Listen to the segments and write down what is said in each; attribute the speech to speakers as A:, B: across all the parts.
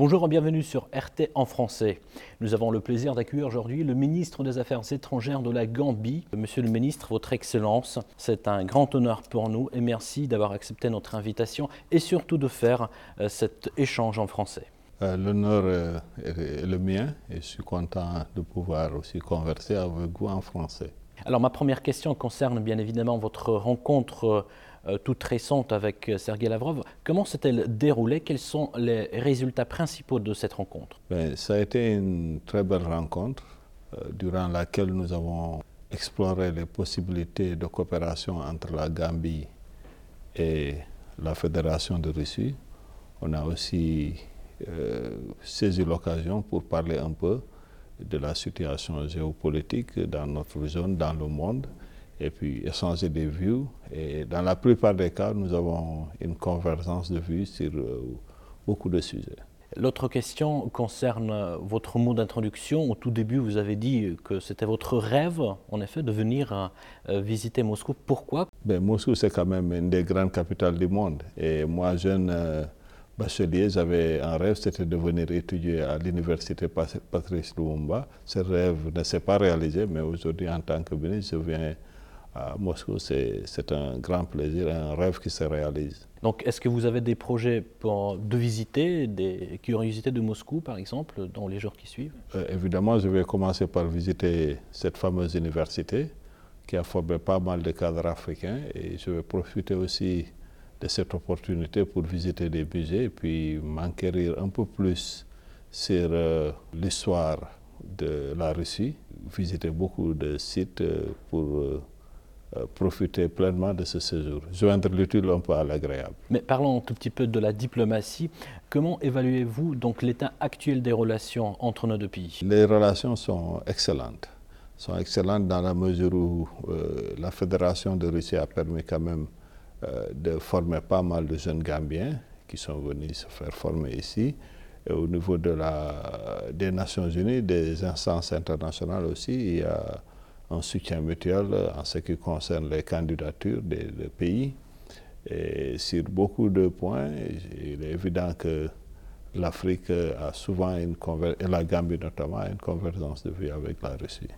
A: Bonjour et bienvenue sur RT en français. Nous avons le plaisir d'accueillir aujourd'hui le ministre des Affaires étrangères de la Gambie. Monsieur le ministre, Votre Excellence, c'est un grand honneur pour nous et merci d'avoir accepté notre invitation et surtout de faire euh, cet échange en français.
B: Euh, L'honneur est le mien et je suis content de pouvoir aussi converser avec vous en français.
A: Alors ma première question concerne bien évidemment votre rencontre euh, toute récente avec euh, Sergei Lavrov. Comment s'est-elle déroulée? Quels sont les résultats principaux de cette rencontre?
B: Ben, Ça a été une très belle rencontre euh, durant laquelle nous avons exploré les possibilités de coopération entre la Gambie et la Fédération de Russie. On a aussi saisi l'occasion pour parler un peu de la situation géopolitique dans notre zone, dans le monde, et puis échanger des vues. Et dans la plupart des cas, nous avons une convergence de vues sur euh, beaucoup de sujets.
A: L'autre question concerne votre mot d'introduction. Au tout début, vous avez dit que c'était votre rêve, en effet, de venir euh, visiter Moscou. Pourquoi?
B: Ben, Moscou, c'est quand même une des grandes capitales du monde. Et moi, jeune euh, bachelier, j'avais un rêve, c'était de venir étudier à l'université Patrice Lumumba. Ce rêve ne s'est pas réalisé, mais aujourd'hui, en tant que ministre, je viens à Moscou, c'est un grand plaisir, un rêve qui se réalise.
A: Donc, est-ce que vous avez des projets pour, de visiter, des curiosités de Moscou, par exemple, dans les jours qui suivent?
B: Euh, Évidemment, je vais commencer par visiter cette fameuse université qui a formé pas mal de cadres africains et je vais profiter aussi de cette opportunité pour visiter des musées et puis m'enquérir un peu plus sur euh, l'histoire de la Russie, visiter beaucoup de sites euh, pour euh, profiter pleinement de ce séjour, joindre l'utile un peu à l'agréable.
A: Mais parlons un tout petit peu de la diplomatie. Comment évaluez-vous donc l'état actuel des relations entre nos deux pays?
B: Les relations sont excellentes. Sont excellentes dans la mesure où euh, la Fédération de Russie a permis quand même euh, de former pas mal de jeunes Gambiens qui sont venus se faire former ici. Et au niveau de la, des Nations Unies, des instances internationales aussi, il y a un soutien mutuel en ce qui concerne les candidatures des, pays. Et sur beaucoup de points, il est évident que l'Afrique a souvent une et la Gambie notamment, une convergence de vie avec la Russie.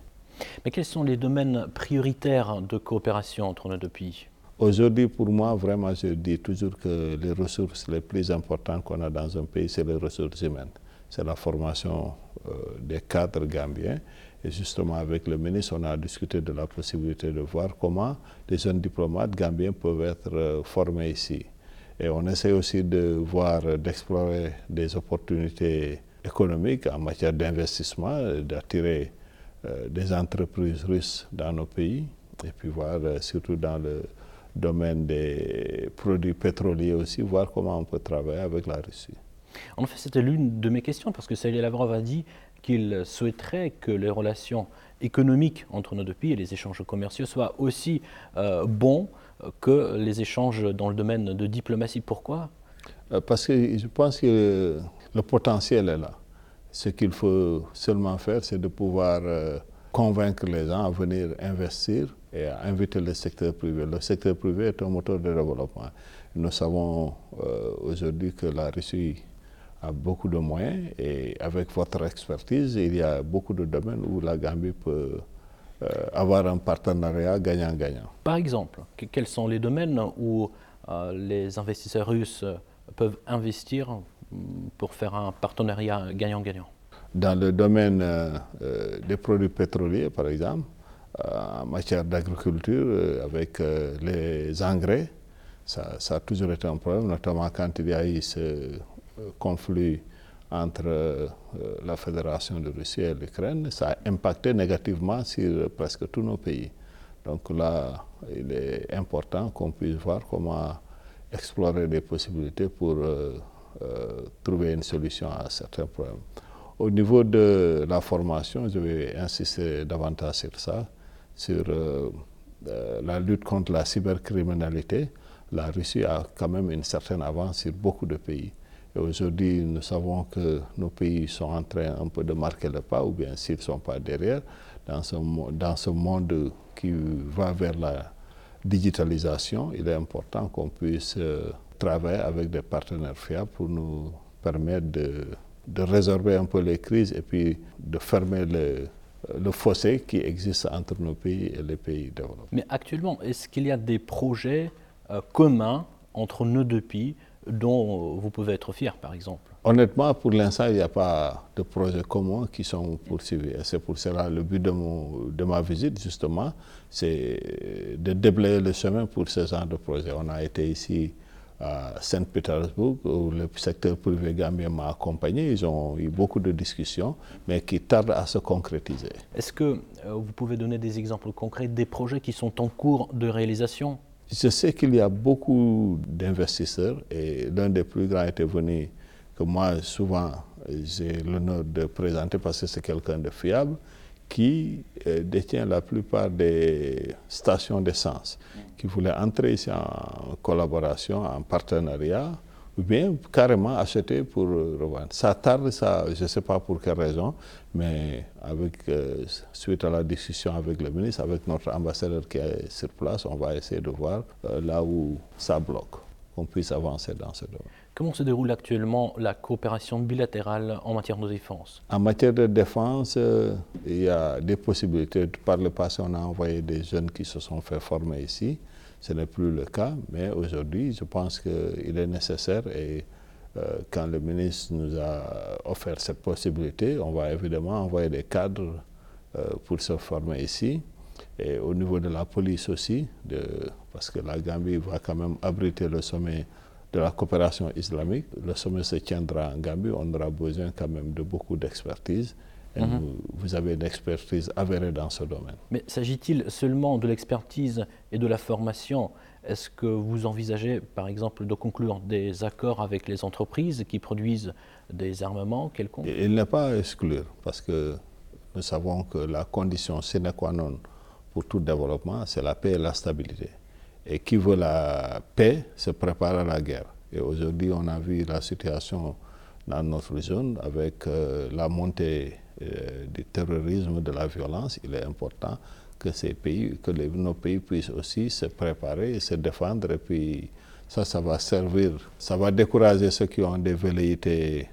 A: Mais quels sont les domaines prioritaires de coopération entre nos deux pays?
B: Aujourd'hui, pour moi, vraiment, je dis toujours que les ressources les plus importantes qu'on a dans un pays, c'est les ressources humaines. C'est la formation euh, des cadres gambiens et justement, avec le ministre, on a discuté de la possibilité de voir comment les jeunes diplomates gambiens peuvent être euh, formés ici. Et on essaie aussi de voir, d'explorer des opportunités économiques en matière d'investissement, d'attirer euh, des entreprises russes dans nos pays, et puis voir euh, surtout dans le domaine des produits pétroliers aussi, voir comment on peut travailler avec la Russie.
A: En fait, c'était l'une de mes questions, parce que Sergei Lavrov a dit qu'il souhaiterait que les relations économiques entre nos deux pays et les échanges commerciaux soient aussi euh, bons que les échanges dans le domaine de diplomatie. Pourquoi?
B: Euh, Parce que je pense que le potentiel est là. Ce qu'il faut seulement faire, c'est de pouvoir euh, convaincre les gens à venir investir et à inviter le secteur privé. Le secteur privé est un moteur de développement. Nous savons aujourd'hui que la Russie a beaucoup de moyens et avec votre expertise, il y a beaucoup de domaines où la Gambie peut euh, avoir un partenariat gagnant-gagnant.
A: Par exemple, quels sont les domaines où euh, les investisseurs russes peuvent investir pour faire un partenariat gagnant-gagnant?
B: Dans le domaine euh, des produits pétroliers, par exemple, en matière d'agriculture, avec les engrais, ça, ça, a toujours été un problème, notamment quand il y a eu ce conflit entre euh, la Fédération de Russie et l'Ukraine, ça a impacté négativement sur presque tous nos pays. Donc là, il est important qu'on puisse voir comment explorer des possibilités pour euh, euh, trouver une solution à certains problèmes. Au niveau de la formation, je vais insister davantage sur ça, sur la lutte contre la cybercriminalité. La Russie a quand même une certaine avance sur beaucoup de pays. Aujourd'hui, nous savons que nos pays sont en train un peu de marquer le pas, ou bien s'ils ne sont pas derrière, dans ce, dans ce monde qui va vers la digitalisation, il est important qu'on puisse euh, travailler avec des partenaires fiables pour nous permettre de de résorber un peu les crises et puis de fermer le, le fossé qui existe entre nos pays et les pays développés.
A: Mais actuellement, est-ce qu'il y a des projets euh, communs entre nos deux pays dont vous pouvez être fier, par exemple
B: Honnêtement, pour l'instant, il n'y a pas de projets communs qui sont poursuivis. C'est pour cela le but de, mon, de ma visite, justement, c'est de déblayer le chemin pour ce genre de projet. On a été ici à Saint-Pétersbourg, où le secteur privé gambien m'a accompagné. Ils ont eu beaucoup de discussions, mais qui tardent à se concrétiser.
A: Est-ce que euh, vous pouvez donner des exemples concrets des projets qui sont en cours de réalisation?
B: Je sais qu'il y a beaucoup d'investisseurs et l'un des plus grands était venu, que moi souvent j'ai l'honneur de présenter parce que c'est quelqu'un de fiable qui euh, détient la plupart des stations d'essence, qui voulait entrer ici en collaboration, en partenariat, ou bien carrément acheter pour revendre. Ça tarde, ça, je ne sais pas pour quelle raison, mais avec, euh, suite à la discussion avec le ministre, avec notre ambassadeur qui est sur place, on va essayer de voir euh, là où ça bloque, qu'on puisse avancer dans ce domaine.
A: Comment se déroule actuellement la coopération bilatérale en matière de défense?
B: En matière de défense, euh, il y a des possibilités. Par le passé, on a envoyé des jeunes qui se sont fait former ici. Ce n'est plus le cas, mais aujourd'hui, je pense qu'il est nécessaire et euh, quand le ministre nous a offert cette possibilité, on va évidemment envoyer des cadres euh, pour se former ici. Et au niveau de la police aussi, parce que la Gambie va quand même abriter le sommet de la coopération islamique. Le sommet se tiendra en Gambie, on aura besoin quand même de beaucoup d'expertise.
A: Mhm.
B: vous, vous avez une expertise avérée dans ce domaine.
A: Mais s'agit-il seulement de l'expertise et de la formation? Est-ce que vous envisagez, par exemple, de conclure des accords avec les entreprises qui produisent des armements quelconques?
B: Il n'est pas à exclure, parce que nous savons que la condition sine qua non pour tout développement, c'est la paix et la stabilité. Et qui veut la paix se prépare à la guerre. Et aujourd'hui, on a vu la situation dans notre zone avec euh, la montée euh, du terrorisme, de la violence. Il est important que nos pays puissent aussi se préparer et se défendre. Et puis, ça, ça va servir, ça va décourager ceux qui ont des velléités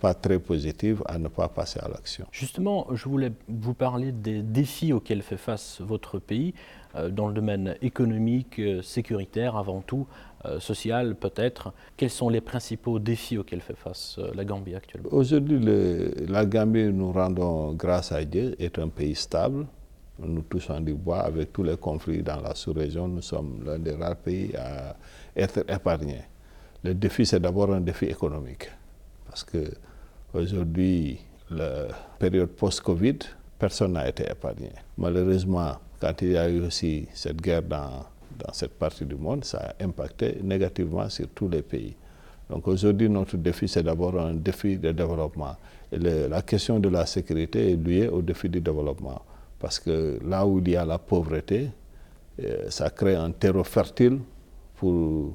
B: pas très positives à ne pas passer à l'action.
A: Justement, je voulais vous parler des défis auxquels fait face votre pays euh, dans le domaine économique, euh, sécuritaire avant tout, euh, social peut-être. Quels sont les principaux défis auxquels fait face euh, la Gambie actuellement?
B: Aujourd'hui, la Gambie, nous rendons grâce à Dieu, est un pays stable. Nous touchons du bois avec tous les conflits dans la sous-région. Nous sommes l'un des rares pays à être épargnés. Le défi, c'est d'abord un défi économique. Parce que aujourd'hui, la période post-Covid, personne n'a été épargné. Malheureusement, quand il y a eu aussi cette guerre dans, dans cette partie du monde, ça a impacté négativement sur tous les pays. Donc aujourd'hui, notre défi, c'est d'abord un défi de développement. La question de la sécurité est liée au défi du développement. Parce que là où il y a la pauvreté, euh, ça crée un terreau fertile pour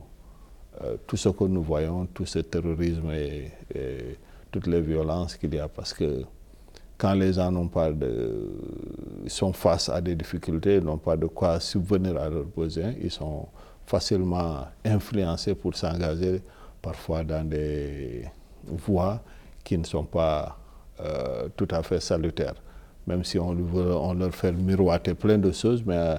B: euh, tout ce que nous voyons, tout ce terrorisme et, et toutes les violences qu'il y a. Parce que quand les gens n'ont pas sont face à des difficultés, n'ont pas de quoi subvenir à leurs besoins, ils sont facilement influencés pour s'engager parfois dans des voies qui ne sont pas euh, tout à fait salutaires. Même si on, on leur fait miroiter plein de choses, mais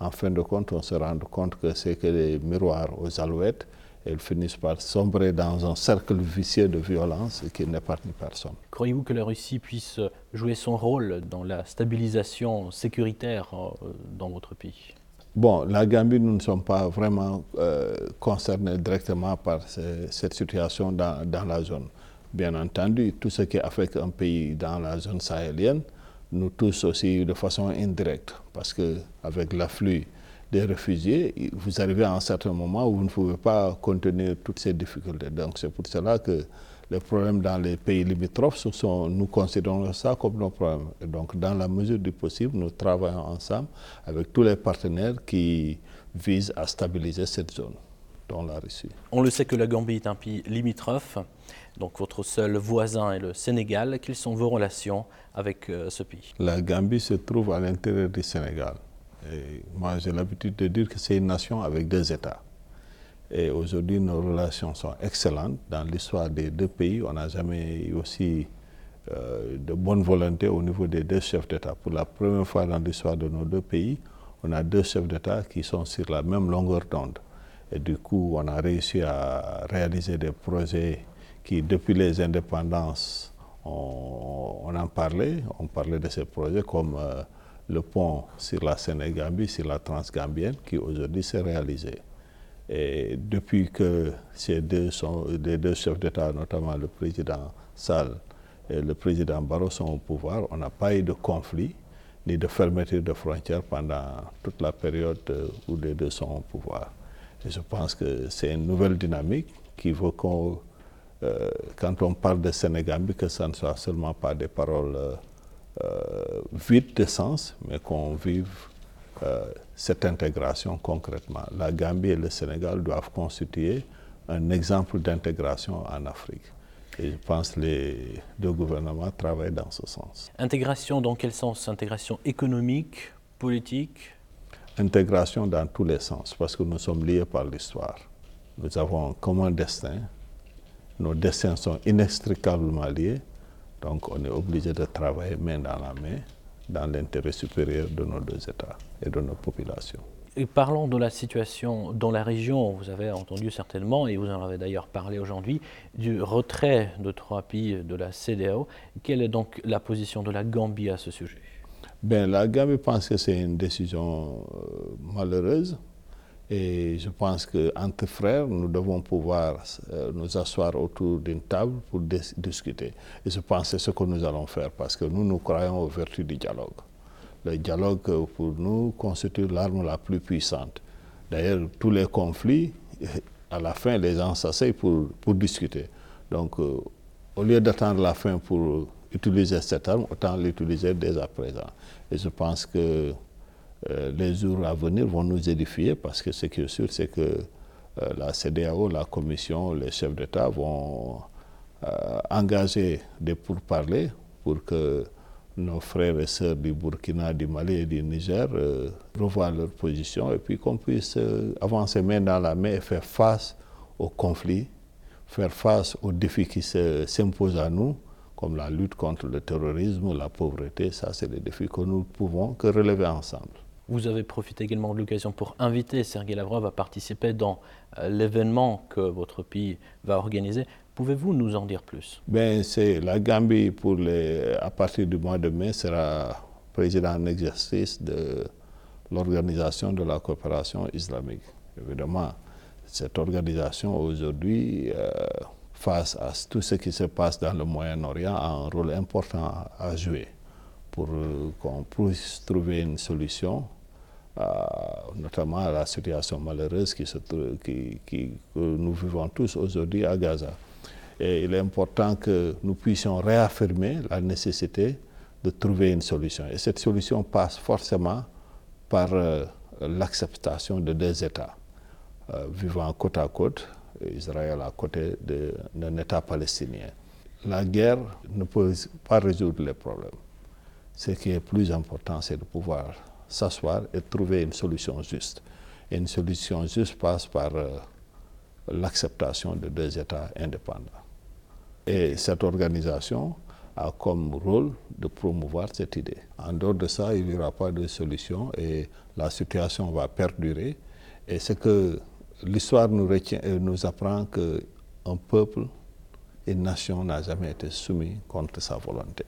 B: en fin de compte, on se rend compte que c'est que des miroirs aux alouettes ils finissent par sombrer dans un cercle vicieux de violence qui n'épargne personne.
A: Croyez-vous que la Russie puisse jouer son rôle dans la stabilisation sécuritaire euh, dans votre pays?
B: Bon, la Gambie, nous ne sommes pas vraiment euh, concernés directement par ce- cette situation dans, dans la zone. Bien entendu, tout ce qui affecte un pays dans la zone sahélienne nous touche aussi de façon indirecte, parce qu'avec l'afflux des réfugiés, vous arrivez à un certain moment où vous ne pouvez pas contenir toutes ces difficultés. Donc c'est pour cela que les problèmes dans les pays limitrophes, sont, nous considérons ça comme nos problèmes. Et donc, dans la mesure du possible, nous travaillons ensemble avec tous les partenaires qui visent à stabiliser cette zone, dont la Russie.
A: On le sait que la Gambie est un pays limitrophe, donc votre seul voisin est le Sénégal. Quelles sont vos relations avec euh, ce pays?
B: La Gambie se trouve à l'intérieur du Sénégal. Moi, j'ai l'habitude de dire que c'est une nation avec deux États. Et aujourd'hui, nos relations sont excellentes. Dans l'histoire des deux pays, on n'a jamais eu aussi euh, de bonne volonté au niveau des deux chefs d'État. Pour la première fois dans l'histoire de nos deux pays, on a deux chefs d'État qui sont sur la même longueur d'onde. Et du coup, on a réussi à réaliser des projets qui, depuis les indépendances, on, en parlait. On parlait de ces projets comme euh, le pont sur la Sénégambie, sur la Transgambienne, qui aujourd'hui s'est réalisé. Et depuis que ces deux, chefs d'État, notamment le président Sall et le président Barroso sont au pouvoir, on n'a pas eu de conflit ni de fermeture de frontières pendant toute la période où les deux sont au pouvoir. Et je pense que c'est une nouvelle dynamique qui veut qu'on, euh, quand on parle de Sénégambie, que ça ne soit seulement pas des paroles euh, euh, vides de sens, mais qu'on vive cette intégration concrètement. La Gambie et le Sénégal doivent constituer un exemple d'intégration en Afrique. Et je pense que les deux gouvernements travaillent dans ce sens.
A: Intégration dans quel sens? Intégration économique, politique?
B: Intégration dans tous les sens, parce que nous sommes liés par l'histoire. Nous avons un commun destin. Nos destins sont inextricablement liés. Donc on est obligé de travailler main dans la main dans l'intérêt supérieur de nos deux États et de nos populations.
A: Et parlons de la situation dans la région. Vous avez entendu certainement, et vous en avez d'ailleurs parlé aujourd'hui, du retrait de trois pays de la CDAO. Quelle est donc la position de la Gambie à ce sujet?
B: Ben, La Gambie pense que c'est une décision euh, malheureuse. Et je pense qu'entre frères, nous devons pouvoir euh, nous asseoir autour d'une table pour discuter. Et je pense que c'est ce que nous allons faire parce que nous, nous croyons aux vertus du dialogue le dialogue pour nous constitue l'arme la plus puissante. D'ailleurs, tous les conflits, à la fin, les gens s'asseyent pour, pour, discuter. Donc, euh, au lieu d'attendre la fin pour utiliser cette arme, autant l'utiliser dès à présent. Et je pense que euh, les jours à venir vont nous édifier parce que ce qui est sûr, c'est que euh, la CDAO, la Commission, les chefs d'État vont engager des pourparlers pour que nos frères et sœurs du Burkina, du Mali et du Niger euh, revoient leur position et puis qu'on puisse euh, avancer main dans la main et faire face aux conflits, faire face aux défis qui s'imposent à nous, comme la lutte contre le terrorisme, la pauvreté. Ça, c'est des défis que nous ne pouvons que relever ensemble.
A: Vous avez profité également de l'occasion pour inviter Sergei Lavrov à participer dans euh, l'événement que votre pays va organiser. Pouvez-vous nous en dire plus?
B: Ben, c'est La Gambie, pour les, à partir du mois de mai, sera président en exercice de l'Organisation de la coopération islamique. Évidemment, cette organisation aujourd'hui, euh, face à tout ce qui se passe dans le Moyen-Orient, a un rôle important à jouer pour qu'on puisse trouver une solution, euh, notamment à la situation malheureuse que nous vivons tous aujourd'hui à Gaza. Et il est important que nous puissions réaffirmer la nécessité de trouver une solution. Et cette solution passe forcément par euh, l'acceptation de deux États euh, vivant côte à côte, Israël à côté d'un État palestinien. La guerre ne peut pas résoudre les problèmes. Ce qui est plus important, c'est de pouvoir s'asseoir et trouver une solution juste. Et une solution juste passe par euh, l'acceptation de deux États indépendants. Et cette organisation a comme rôle de promouvoir cette idée. En dehors de ça, il n'y aura pas de solution et la situation va perdurer. Et c'est que l'histoire nous, euh, nous apprend qu'un peuple, une nation n'a jamais été soumis contre sa volonté.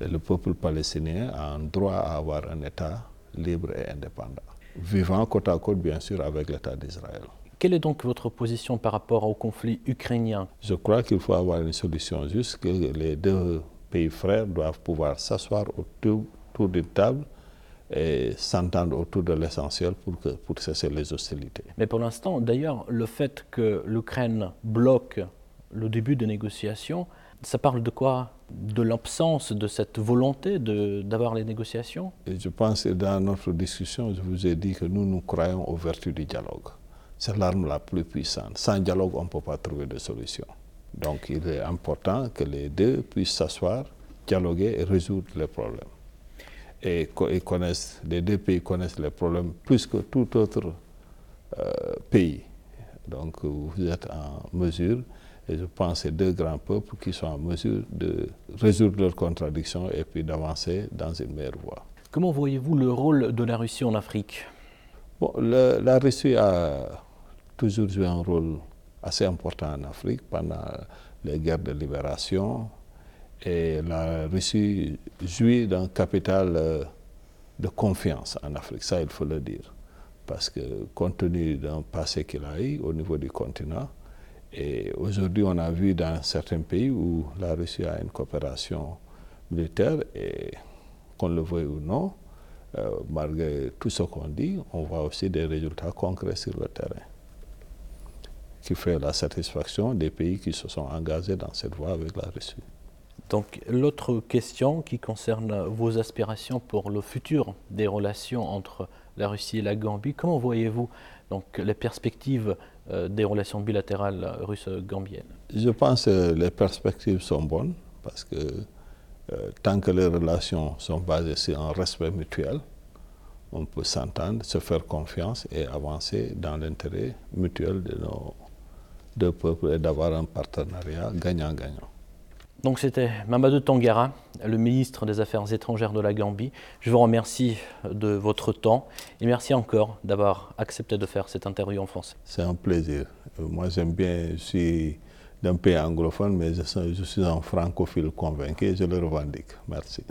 B: Le peuple palestinien a un droit à avoir un État libre et indépendant, vivant côte à côte, bien sûr, avec l'État d'Israël.
A: Quelle est donc votre position par rapport au conflit ukrainien?
B: Je crois qu'il faut avoir une solution juste, que les deux pays frères doivent pouvoir s'asseoir autour, d'une table et s'entendre autour de l'essentiel pour, pour cesser les hostilités.
A: Mais pour l'instant, d'ailleurs, le fait que l'Ukraine bloque le début des négociations, ça parle de quoi? De l'absence de cette volonté d'avoir les négociations?
B: Je pense que dans notre discussion, je vous ai dit que nous, nous croyons aux vertus du dialogue c'est l'arme la plus puissante. Sans dialogue, on ne peut pas trouver de solution. Donc il est important que les deux puissent s'asseoir, dialoguer et résoudre les problèmes. Et, connaissent, les deux pays connaissent les problèmes plus que tout autre euh, pays. Donc vous êtes en mesure, et je pense que c'est deux grands peuples qui sont en mesure de résoudre leurs contradictions et puis d'avancer dans une meilleure voie.
A: Comment voyez-vous le rôle de la Russie en Afrique?
B: Bon, La Russie a toujours joué un rôle assez important en Afrique pendant les guerres de libération. Et la Russie jouit d'un capital euh, de confiance en Afrique, ça il faut le dire. Parce que compte tenu d'un passé qu'il a eu au niveau du continent, et aujourd'hui on a vu dans certains pays où la Russie a une coopération militaire, et qu'on le veuille ou non, euh, malgré tout ce qu'on dit, on voit aussi des résultats concrets sur le terrain qui fait la satisfaction des pays qui se sont engagés dans cette voie avec la Russie.
A: Donc l'autre question qui concerne vos aspirations pour le futur des relations entre la Russie et la Gambie, comment voyez-vous donc les perspectives des relations bilatérales russo-gambiennes
B: Je pense que les perspectives sont bonnes parce que euh, tant que les relations sont basées sur un respect mutuel, on peut s'entendre, se faire confiance et avancer dans l'intérêt mutuel de nos deux peuples et d'avoir un partenariat gagnant-gagnant.
A: Donc c'était Mamadou Tangara, le ministre des Affaires étrangères de la Gambie. Je vous remercie de votre temps et merci encore d'avoir accepté de faire cette interview en français.
B: C'est un plaisir. Moi j'aime bien, je suis d'un pays anglophone, mais je suis un francophile convaincu et je le revendique. Merci.